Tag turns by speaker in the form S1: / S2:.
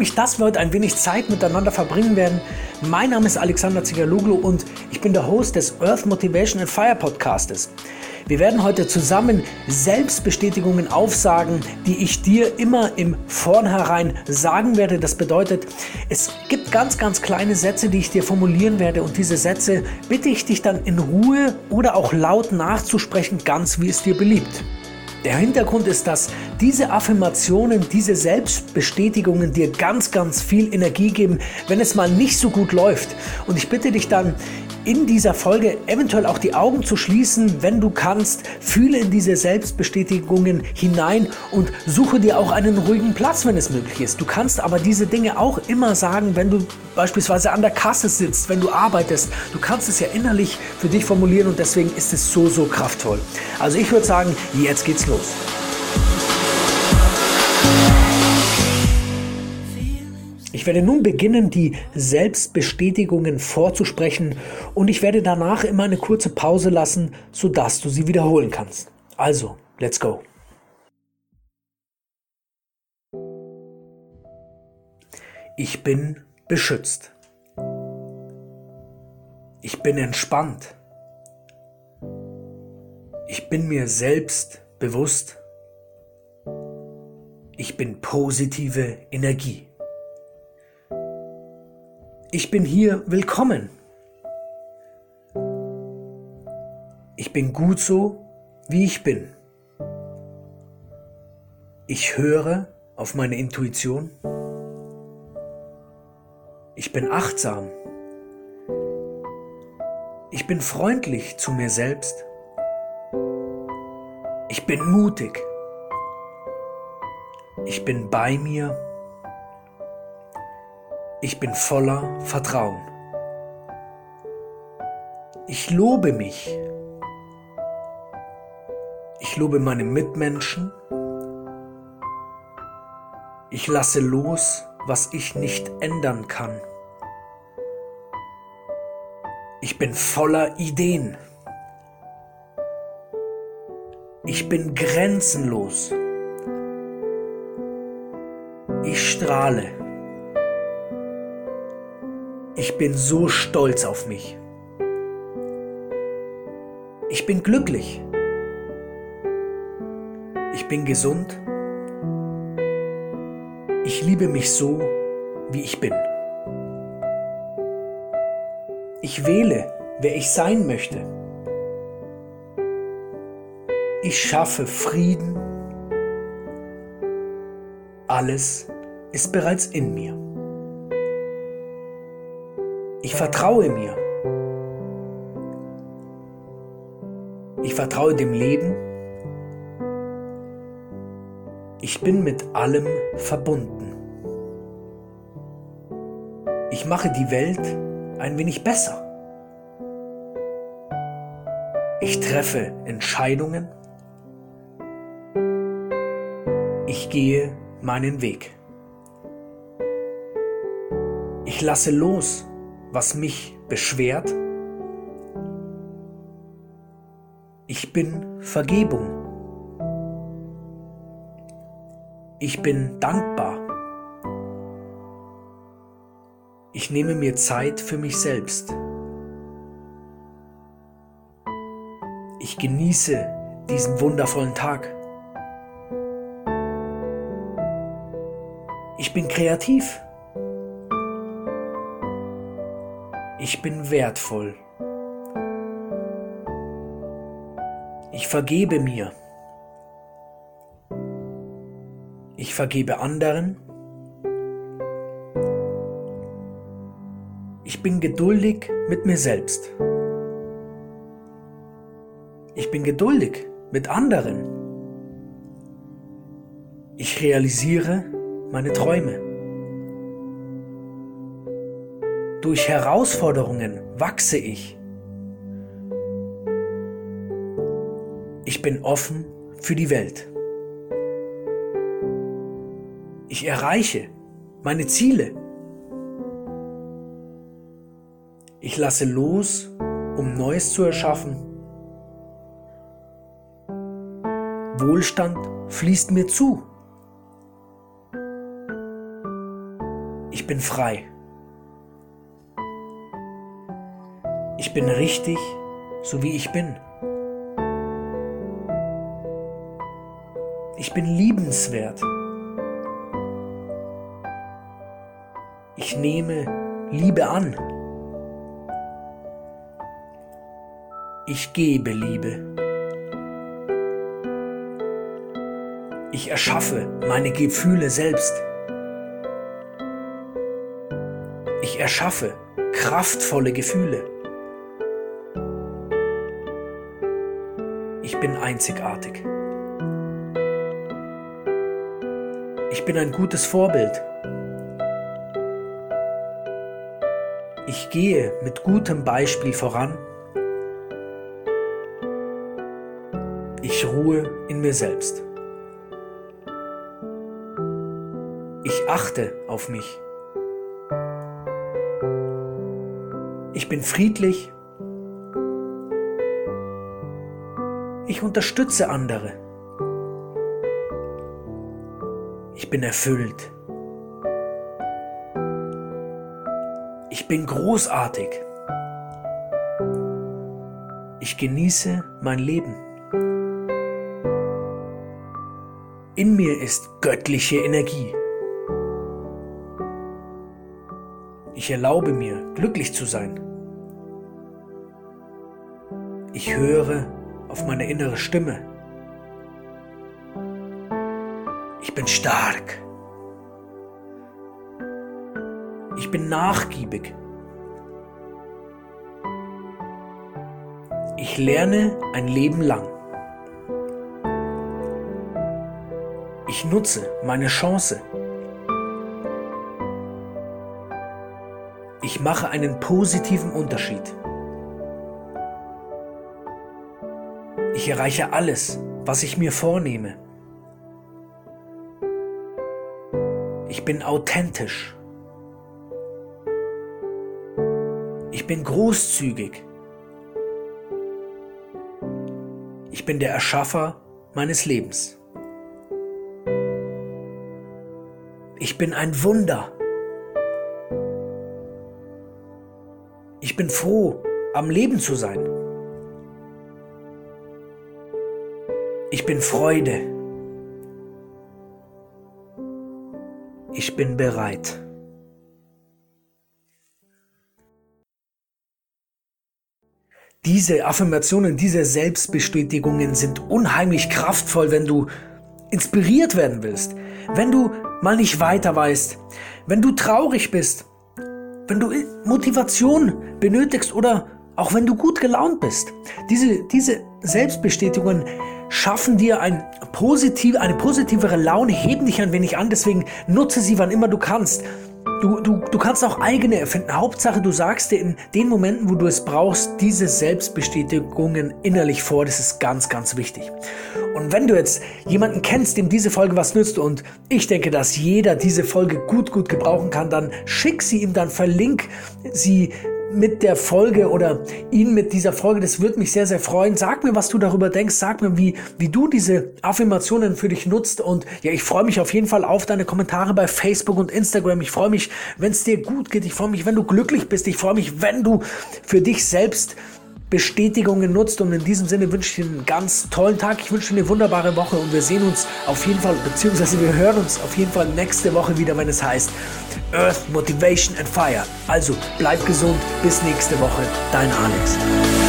S1: mich, dass wir heute ein wenig Zeit miteinander verbringen werden. Mein Name ist Alexander Zigaluglu und ich bin der Host des Earth Motivation and Fire Podcastes. Wir werden heute zusammen Selbstbestätigungen aufsagen, die ich dir immer im Vornherein sagen werde. Das bedeutet, es gibt ganz, ganz kleine Sätze, die ich dir formulieren werde und diese Sätze bitte ich dich dann in Ruhe oder auch laut nachzusprechen, ganz wie es dir beliebt. Der Hintergrund ist, dass diese Affirmationen, diese Selbstbestätigungen dir ganz, ganz viel Energie geben, wenn es mal nicht so gut läuft. Und ich bitte dich dann in dieser Folge eventuell auch die Augen zu schließen, wenn du kannst. Fühle in diese Selbstbestätigungen hinein und suche dir auch einen ruhigen Platz, wenn es möglich ist. Du kannst aber diese Dinge auch immer sagen, wenn du beispielsweise an der Kasse sitzt, wenn du arbeitest. Du kannst es ja innerlich für dich formulieren und deswegen ist es so, so kraftvoll. Also ich würde sagen, jetzt geht's los. Ich werde nun beginnen, die Selbstbestätigungen vorzusprechen und ich werde danach immer eine kurze Pause lassen, sodass du sie wiederholen kannst. Also, let's go. Ich bin beschützt. Ich bin entspannt. Ich bin mir selbst bewusst. Ich bin positive Energie. Ich bin hier willkommen. Ich bin gut so, wie ich bin. Ich höre auf meine Intuition. Ich bin achtsam. Ich bin freundlich zu mir selbst. Ich bin mutig. Ich bin bei mir ich bin voller Vertrauen. Ich lobe mich. Ich lobe meine Mitmenschen. Ich lasse los, was ich nicht ändern kann. Ich bin voller Ideen. Ich bin grenzenlos. Ich strahle. Ich bin so stolz auf mich. Ich bin glücklich. Ich bin gesund. Ich liebe mich so, wie ich bin. Ich wähle, wer ich sein möchte. Ich schaffe Frieden. Alles ist bereits in mir. Vertraue mir. Ich vertraue dem Leben. Ich bin mit allem verbunden. Ich mache die Welt ein wenig besser. Ich treffe Entscheidungen. Ich gehe meinen Weg. Ich lasse los was mich beschwert? Ich bin Vergebung. Ich bin dankbar. Ich nehme mir Zeit für mich selbst. Ich genieße diesen wundervollen Tag. Ich bin kreativ. Ich bin wertvoll. Ich vergebe mir. Ich vergebe anderen. Ich bin geduldig mit mir selbst. Ich bin geduldig mit anderen. Ich realisiere meine Träume. Durch Herausforderungen wachse ich. Ich bin offen für die Welt. Ich erreiche meine Ziele. Ich lasse los, um Neues zu erschaffen. Wohlstand fließt mir zu. bin frei. Ich bin richtig, so wie ich bin. Ich bin liebenswert. Ich nehme Liebe an. Ich gebe Liebe. Ich erschaffe meine Gefühle selbst. Ich erschaffe kraftvolle Gefühle. Ich bin einzigartig. Ich bin ein gutes Vorbild. Ich gehe mit gutem Beispiel voran. Ich ruhe in mir selbst. Ich achte auf mich. Ich bin friedlich. Ich unterstütze andere. Ich bin erfüllt. Ich bin großartig. Ich genieße mein Leben. In mir ist göttliche Energie. Ich erlaube mir, glücklich zu sein. Ich höre auf meine innere Stimme. Ich bin stark. Ich bin nachgiebig. Ich lerne ein Leben lang. Ich nutze meine Chance. Ich mache einen positiven Unterschied. Ich erreiche alles, was ich mir vornehme. Ich bin authentisch. Ich bin großzügig. Ich bin der Erschaffer meines Lebens. Ich bin ein Wunder. Ich bin froh, am Leben zu sein. Ich bin Freude. Ich bin bereit. Diese Affirmationen, diese Selbstbestätigungen sind unheimlich kraftvoll, wenn du inspiriert werden willst, wenn du mal nicht weiter weißt, wenn du traurig bist, wenn du Motivation benötigst oder auch wenn du gut gelaunt bist. Diese, diese Selbstbestätigungen schaffen dir ein positiv, eine positivere Laune, heben dich ein wenig an, deswegen nutze sie, wann immer du kannst. Du, du, du kannst auch eigene erfinden. Hauptsache, du sagst dir in den Momenten, wo du es brauchst, diese Selbstbestätigungen innerlich vor. Das ist ganz, ganz wichtig. Und wenn du jetzt jemanden kennst, dem diese Folge was nützt und ich denke, dass jeder diese Folge gut, gut gebrauchen kann, dann schick sie ihm, dann verlink sie mit der Folge oder ihn mit dieser Folge. Das würde mich sehr, sehr freuen. Sag mir, was du darüber denkst. Sag mir, wie, wie du diese Affirmationen für dich nutzt. Und ja, ich freue mich auf jeden Fall auf deine Kommentare bei Facebook und Instagram. Ich freue mich, wenn es dir gut geht. Ich freue mich, wenn du glücklich bist. Ich freue mich, wenn du für dich selbst Bestätigungen nutzt. Und in diesem Sinne wünsche ich dir einen ganz tollen Tag. Ich wünsche dir eine wunderbare Woche und wir sehen uns auf jeden Fall, beziehungsweise wir hören uns auf jeden Fall nächste Woche wieder, wenn es heißt Earth, Motivation and Fire. Also bleib gesund, bis nächste Woche, dein Alex.